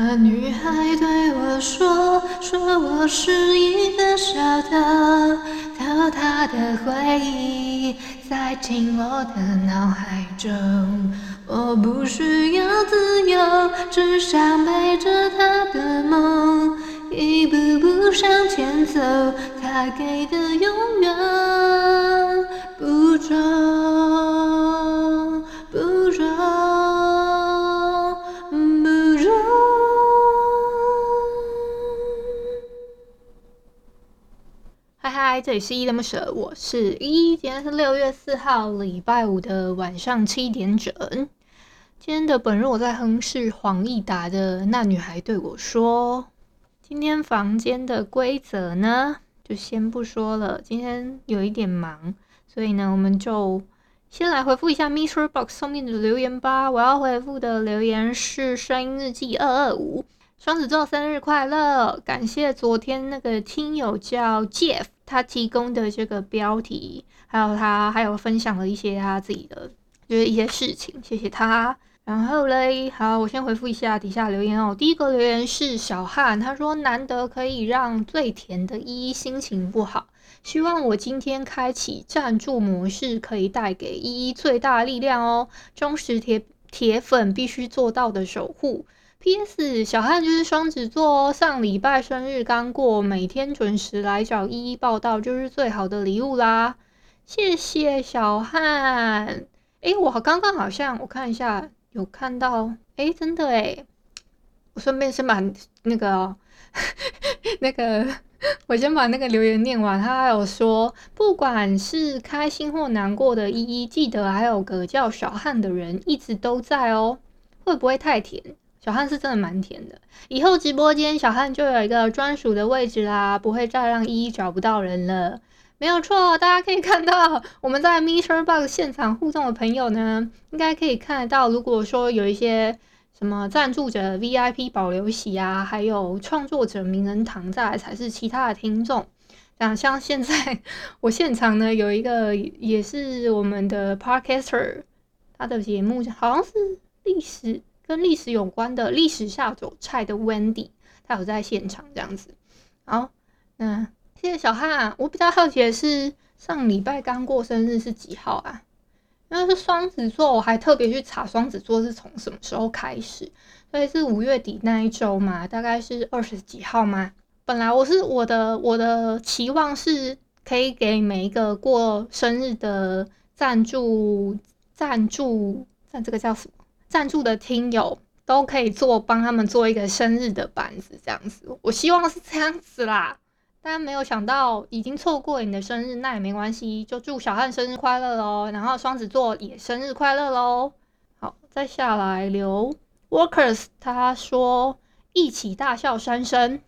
那女孩对我说：“说我是一个小偷，偷她的回忆，塞进我的脑海中。我不需要自由，只想背着她的梦，一步步向前走。她给的永远不重，这里是依依恋不舍，我是依依。今天是六月四号，礼拜五的晚上七点整。今天的本日我在哼是黄义达的《那女孩对我说》。今天房间的规则呢，就先不说了。今天有一点忙，所以呢，我们就先来回复一下 MixerBox 上面的留言吧。我要回复的留言是声音日记二二五，双子座生日快乐！感谢昨天那个听友叫 Jeff。他提供的这个标题，还有他还有分享了一些他自己的就是一些事情，谢谢他。然后嘞，好，我先回复一下底下留言哦。第一个留言是小汉，他说难得可以让最甜的依依心情不好，希望我今天开启赞助模式可以带给依依最大力量哦。忠实铁铁粉必须做到的守护。P.S. 小汉就是双子座哦，上礼拜生日刚过，每天准时来找依依报到就是最好的礼物啦。谢谢小汉。哎，我刚刚好像我看一下，有看到，哎，真的哎，我顺便先把那个 那个，我先把那个留言念完。他还有说，不管是开心或难过的依依，记得还有个叫小汉的人一直都在哦。会不会太甜？小汉是真的蛮甜的，以后直播间小汉就有一个专属的位置啦，不会再让依依找不到人了。没有错，大家可以看到我们在 MixerBox 现场互动的朋友呢，应该可以看得到。如果说有一些什么赞助者 VIP 保留席啊，还有创作者名人堂在，才是其他的听众。像像现在我现场呢有一个也是我们的 Podcaster，他的节目好像是历史。跟历史有关的历史下酒菜的 Wendy，他有在现场这样子。好，那谢谢小汉。我比较好奇的是，上礼拜刚过生日是几号啊？因为是双子座，我还特别去查双子座是从什么时候开始，所以是五月底那一周嘛，大概是二十几号嘛？本来我是我的我的期望是可以给每一个过生日的赞助赞助赞这个叫什么？赞助的听友都可以做，帮他们做一个生日的板子，这样子。我希望是这样子啦，但没有想到已经错过你的生日，那也没关系，就祝小汉生日快乐喽。然后双子座也生日快乐喽。好，再下来留 Workers，他说一起大笑三声，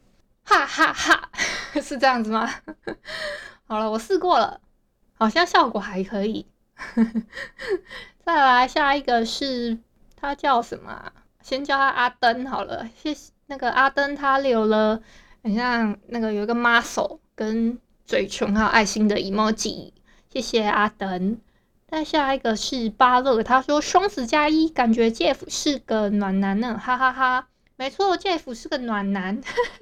哈哈哈，哈，是这样子吗？好了，我试过了，好像效果还可以。再来下一个是。他叫什么啊？先叫他阿登好了。谢谢那个阿登，他留了很像那个有一个 muscle 跟嘴唇还有爱心的 emoji。谢谢阿登。再下一个是巴乐，他说双子加一，感觉 Jeff 是个暖男呢，哈哈哈，没错，Jeff 是个暖男，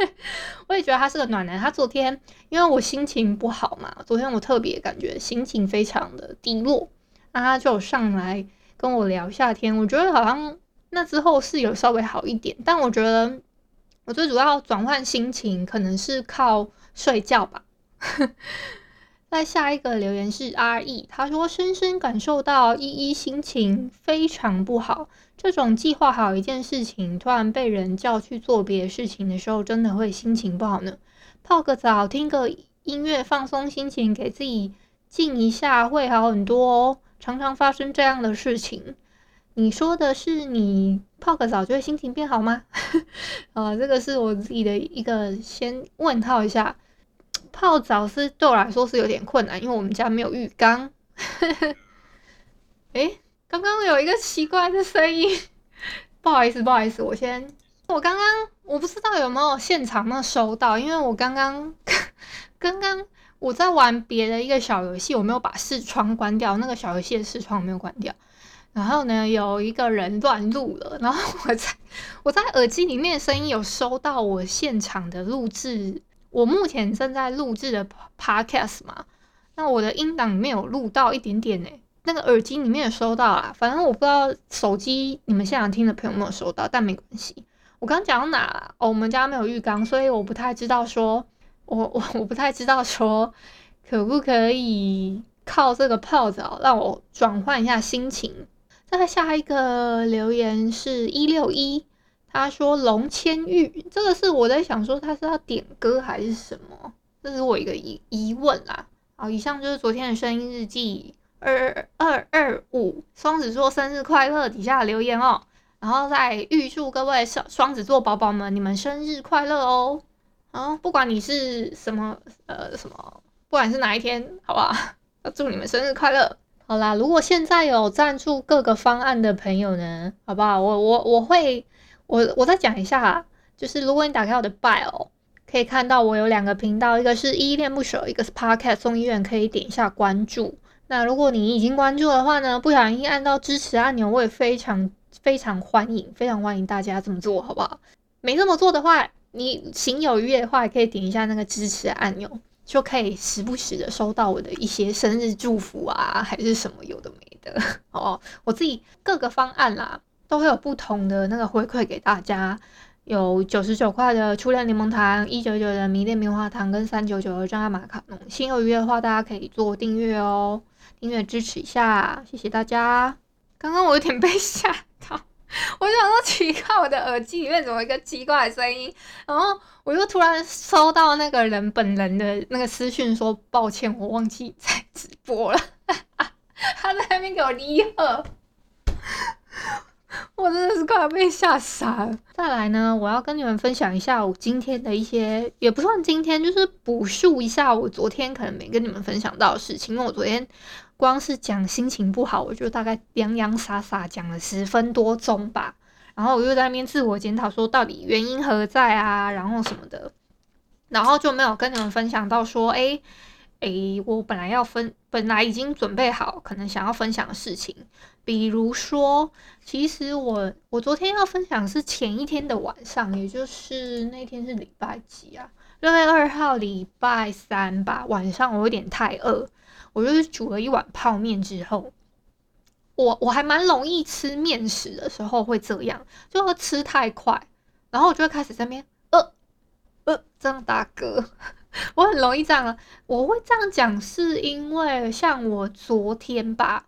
我也觉得他是个暖男。他昨天因为我心情不好嘛，昨天我特别感觉心情非常的低落，那他就上来。跟我聊夏天，我觉得好像那之后是有稍微好一点，但我觉得我最主要转换心情可能是靠睡觉吧。在下一个留言是 R E，他说深深感受到依依心情非常不好，这种计划好一件事情，突然被人叫去做别的事情的时候，真的会心情不好呢。泡个澡，听个音乐，放松心情，给自己静一下，会好很多哦。常常发生这样的事情，你说的是你泡个澡就会心情变好吗？啊，这个是我自己的一个先问号一下。泡澡是对我来说是有点困难，因为我们家没有浴缸。诶，刚刚有一个奇怪的声音，不好意思，不好意思，我先，我刚刚我不知道有没有现场那收到，因为我刚刚刚刚我在玩别的一个小游戏，我没有把视窗关掉，那个小游戏的视窗我没有关掉，然后呢，有一个人乱录了，然后我在 我在耳机里面声音有收到我现场的录制。我目前正在录制的 podcast 嘛，那我的音档里面有录到一点点呢，那个耳机里面有收到啊。反正我不知道手机你们现场听的朋友有没有收到，但没关系。我刚讲到哪？哦，我们家没有浴缸，所以我不太知道说，我 我我不太知道说，可不可以靠这个泡澡让我转换一下心情。再下一个留言是一六一。他说龙千玉，这个是我在想说他是要点歌还是什么？这是我一个疑疑问啦。好，以上就是昨天的声音日记二二二五双子座生日快乐底下留言哦，然后再预祝各位双双子座宝宝们你们生日快乐哦。啊，不管你是什么呃什么，不管是哪一天，好不好？祝你们生日快乐。好啦，如果现在有赞助各个方案的朋友呢，好不好？我我我会。我我再讲一下，就是如果你打开我的 bio，可以看到我有两个频道，一个是依依恋不舍，一个是 podcast 送医院，可以点一下关注。那如果你已经关注的话呢，不小心按到支持按钮，我也非常非常欢迎，非常欢迎大家这么做，好不好？没这么做的话，你行有余的话，也可以点一下那个支持按钮，就可以时不时的收到我的一些生日祝福啊，还是什么有的没的 哦。我自己各个方案啦。都会有不同的那个回馈给大家，有九十九块的初恋柠檬糖，一九九的迷恋棉花糖，跟三九九的真爱马卡龙。心有余的话，大家可以做订阅哦，订阅支持一下，谢谢大家。刚刚我有点被吓，我想说奇怪，我的耳机里面怎么一个奇怪的声音？然后我又突然收到那个人本人的那个私讯，说抱歉，我忘记在直播了，他在那边给我离合。我真的是快要被吓傻了。再来呢，我要跟你们分享一下我今天的一些，也不算今天，就是补述一下我昨天可能没跟你们分享到的事情。因为我昨天光是讲心情不好，我就大概洋洋洒洒讲了十分多钟吧。然后我又在那边自我检讨，说到底原因何在啊，然后什么的，然后就没有跟你们分享到说，诶诶，我本来要分，本来已经准备好可能想要分享的事情。比如说，其实我我昨天要分享是前一天的晚上，也就是那天是礼拜几啊？六月二号礼拜三吧。晚上我有点太饿，我就是煮了一碗泡面之后，我我还蛮容易吃面食的时候会这样，就会吃太快，然后我就会开始在那边呃呃这样打嗝，我很容易这样。我会这样讲是因为像我昨天吧。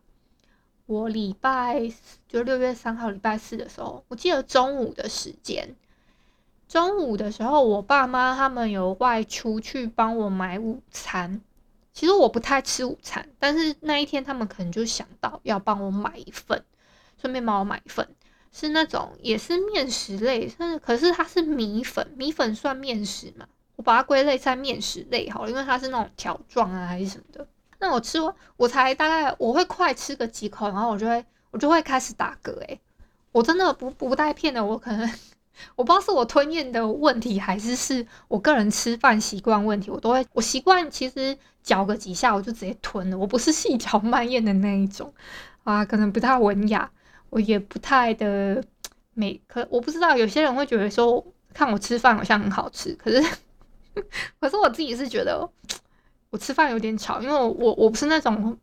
我礼拜就六月三号礼拜四的时候，我记得中午的时间，中午的时候，我爸妈他们有外出去帮我买午餐。其实我不太吃午餐，但是那一天他们可能就想到要帮我买一份，顺便帮我买一份，是那种也是面食类，但是可是它是米粉，米粉算面食嘛？我把它归类在面食类好了，因为它是那种条状啊还是什么的。那我吃完，我才大概我会快吃个几口，然后我就会我就会开始打嗝。诶，我真的不不带骗的，我可能我不知道是我吞咽的问题，还是是我个人吃饭习惯问题。我都会我习惯其实嚼个几下我就直接吞了，我不是细嚼慢咽的那一种啊，可能不太文雅，我也不太的美。可我不知道有些人会觉得说看我吃饭好像很好吃，可是 可是我自己是觉得。我吃饭有点吵，因为我我我不是那种，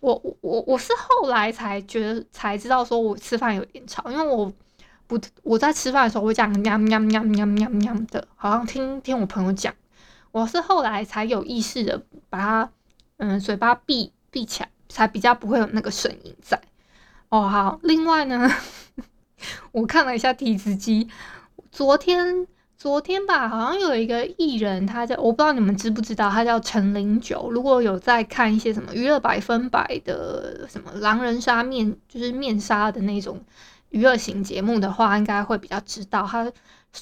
我我我是后来才觉得才知道说我吃饭有点吵，因为我不我在吃饭的时候会这样喵喵喵喵喵喵的，好像听听我朋友讲，我是后来才有意识的把它嗯嘴巴闭闭起来，才比较不会有那个声音在。哦好，另外呢，我看了一下体脂机，昨天昨天吧，好像有一个艺人，他叫我不知道你们知不知道，他叫陈零九。如果有在看一些什么娱乐百分百的什么狼人杀面，就是面杀的那种娱乐型节目的话，应该会比较知道。他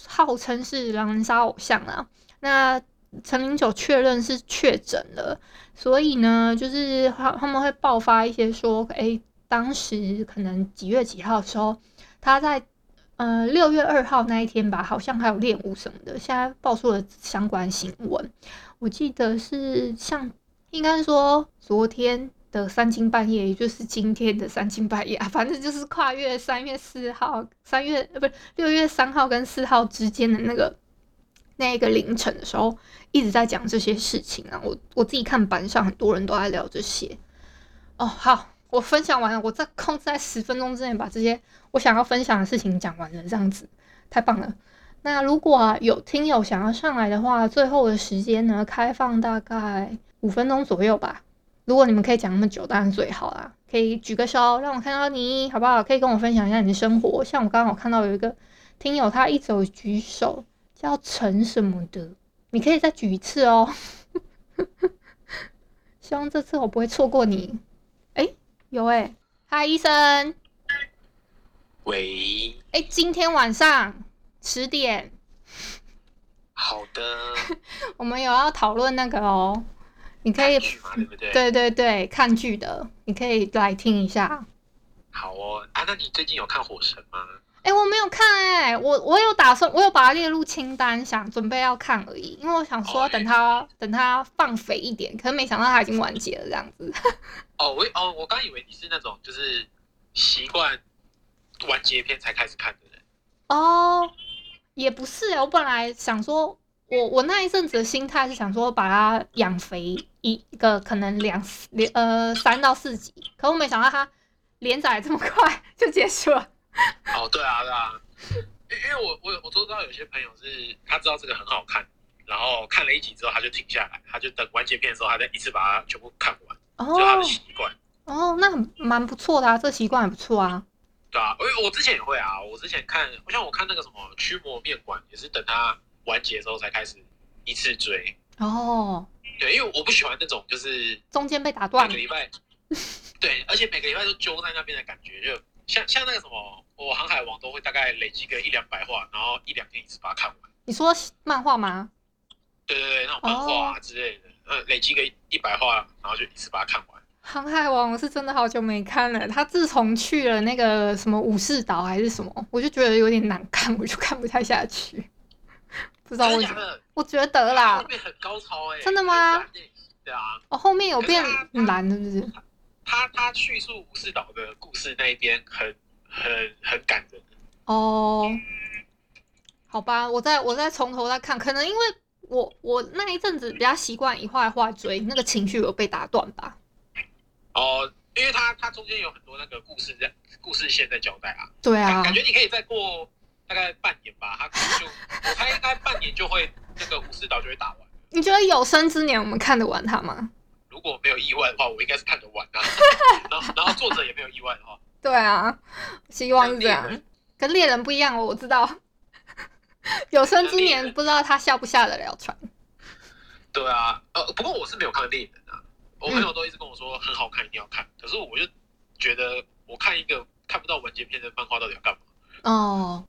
号称是狼人杀偶像啊。那陈零九确认是确诊了，所以呢，就是他他们会爆发一些说，哎、当时可能几月几号的时候，他在。呃，六月二号那一天吧，好像还有练舞什么的。现在爆出了相关新闻，我记得是像，应该说昨天的三更半夜，也就是今天的三更半夜啊，反正就是跨越三月四号、三月呃不是六月三号跟四号之间的那个那一个凌晨的时候，一直在讲这些事情啊。我我自己看板上很多人都在聊这些。哦，好。我分享完了，我在控制在十分钟之内把这些我想要分享的事情讲完了，这样子太棒了。那如果、有听友想要上来的话，最后的时间呢，开放大概五分钟左右吧。如果你们可以讲那么久，当然最好啦。可以举个手让我看到你，好不好？可以跟我分享一下你的生活。像我刚刚我看到有一个听友，他一直举手，叫陈什么的，你可以再举一次哦。希望这次我不会错过你。哎有哎、欸，嗨，医生。喂。哎、欸，今天晚上十点。好的。我们有要讨论那个哦，你可以。对不对？对对对，看剧的，你可以来听一下。好哦，啊，那你最近有看《火神》吗？哎、欸，我没有看哎、欸，我我有打算，我有把它列入清单，想准备要看而已。因为我想说，等它、oh, 等它放肥一点，可是没想到它已经完结了这样子。哦，我哦，我刚以为你是那种就是习惯完结篇才开始看的人。哦，oh, 也不是、欸，我本来想说，我我那一阵子的心态是想说把它养肥一一个可能两两呃三到四集，可我没想到它连载这么快就结束了。哦，对啊，对啊，因因为我我我都知道有些朋友是他知道这个很好看，然后看了一集之后他就停下来，他就等完结篇的时候，他再一次把它全部看完，哦，就他的习惯。哦，那很蛮不错的啊，这习惯也不错啊。对啊，我我之前也会啊，我之前看，像我看那个什么《驱魔面馆》，也是等它完结之后才开始一次追。哦，对，因为我不喜欢那种就是中间被打断，每个礼拜，对，而且每个礼拜都揪在那边的感觉就。像像那个什么，我航海王都会大概累积个一两百话，然后一两天一次把它看完。你说漫画吗？对对对，那种漫画啊之类的，呃、oh.，累积个一百话，然后就一次把它看完。航海王我是真的好久没看了，他自从去了那个什么武士岛还是什么，我就觉得有点难看，我就看不太下去。不知道为什么？我觉得啦，后面很高潮哎、欸，真的吗？对啊，哦，后面有变蓝是不是？他他叙述武士岛的故事那一边很很很感人哦，好吧，我再我再从头再看，可能因为我我那一阵子比较习惯一画一画追，那个情绪有被打断吧。哦，因为他他中间有很多那个故事在故事线在交代啊。对啊，感觉你可以再过大概半年吧，他可能就 我猜应该半年就会那个武士岛就会打完。你觉得有生之年我们看得完他吗？如果没有意外的话，我应该是看得完的、啊。然后，然后作者也没有意外的话，对啊，希望是这样。跟猎人不一样哦，我知道。有生之年不知道他下不下得了船。对啊，呃，不过我是没有看猎人啊。我朋友都一直跟我说很好看，一定要看。可是我就觉得，我看一个看不到完结篇的漫画，到底要干嘛？哦，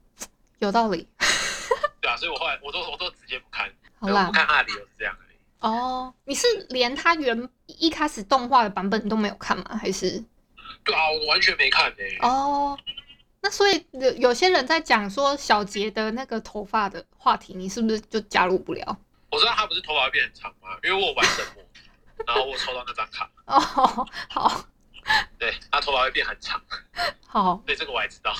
有道理。对啊，所以我后来我都我都直接不看。好啦，我不看他的理由是这样。哦，oh, 你是连他原一开始动画的版本都没有看吗？还是？对啊，我完全没看诶、欸。哦，oh, 那所以有有些人在讲说小杰的那个头发的话题，你是不是就加入不了？我知道他不是头发会变很长吗？因为我玩神魔，然后我抽到那张卡。哦，oh, 好。对，他头发会变很长。好。对，这个我还知道，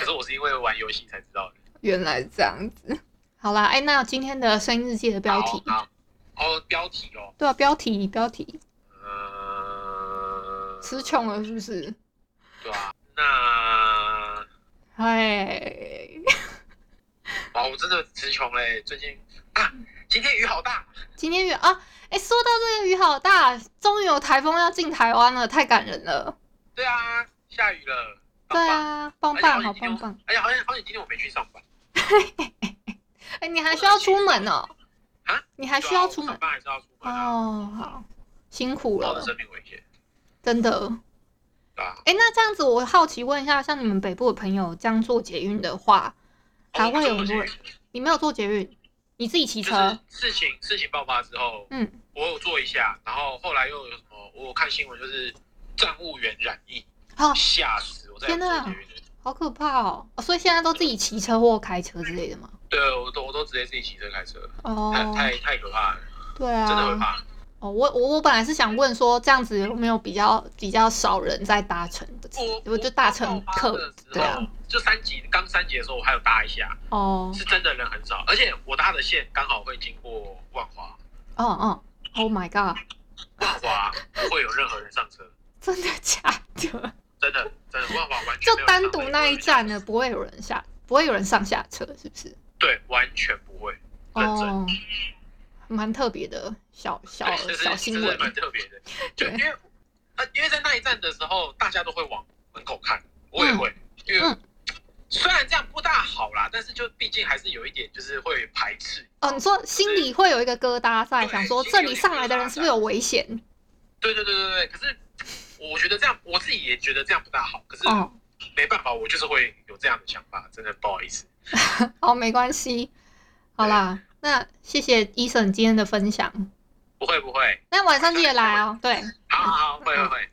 可是我是因为玩游戏才知道的。原来这样子。好啦，哎、欸，那今天的声音日记的标题。哦，标题哦，对啊，标题标题，呃，词穷了是不是？对啊，那，嗨，哇，我真的词穷嘞，最近啊，今天雨好大，今天雨啊，哎、欸，说到这个雨好大，终于有台风要进台湾了，太感人了。对啊，下雨了，棒棒对啊，棒棒，好棒棒。哎呀，好像好像今天我没去上班。哎，你还需要出门哦？啊？你还需要出门？还是要出门哦，好，辛苦了。生命危险。真的。啊。哎，那这样子，我好奇问一下，像你们北部的朋友这样坐捷运的话，还会有很多人？你没有坐捷运，你自己骑车？事情事情爆发之后，嗯，我有坐一下，然后后来又有什么？我有看新闻就是站务员染疫，吓死我！天哪！好可怕哦！所以现在都自己骑车或开车之类的吗？对，我都我都直接自己骑车开车。哦，太太太可怕了。对啊，真的会怕。哦，我我我本来是想问说，这样子有没有比较比较少人在搭乘的？我就搭乘客。对啊，就三级刚三级的时候，我还有搭一下。哦，是真的人很少，而且我搭的线刚好会经过万华。哦哦，Oh my god！万华不会有任何人上车。真的假的？真的，真的，万华完全就单独那一站呢，不会有人下，不会有人上下车，是不是？对，完全不会。哦，蛮特别的小小 小新闻，蛮特别的。就，因为因为在那一站的时候，大家都会往门口看，我也会。因为虽然这样不大好啦，但是就毕竟还是有一点，就是会排斥。哦，你说心里会有一个疙瘩在，想说这里上来的人是不是有危险？对对对对对，可是。我觉得这样，我自己也觉得这样不大好。可是没办法，我就是会有这样的想法，真的不好意思。好，没关系。好啦，那谢谢 Eason 今天的分享。不会不会。那晚上记得来哦。对，好好会会会。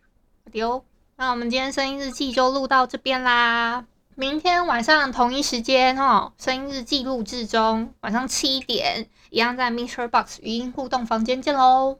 丢。那我们今天声音日记就录到这边啦。明天晚上同一时间哦，声音日记录制中，晚上七点一样在 MixerBox 语音互动房间见喽。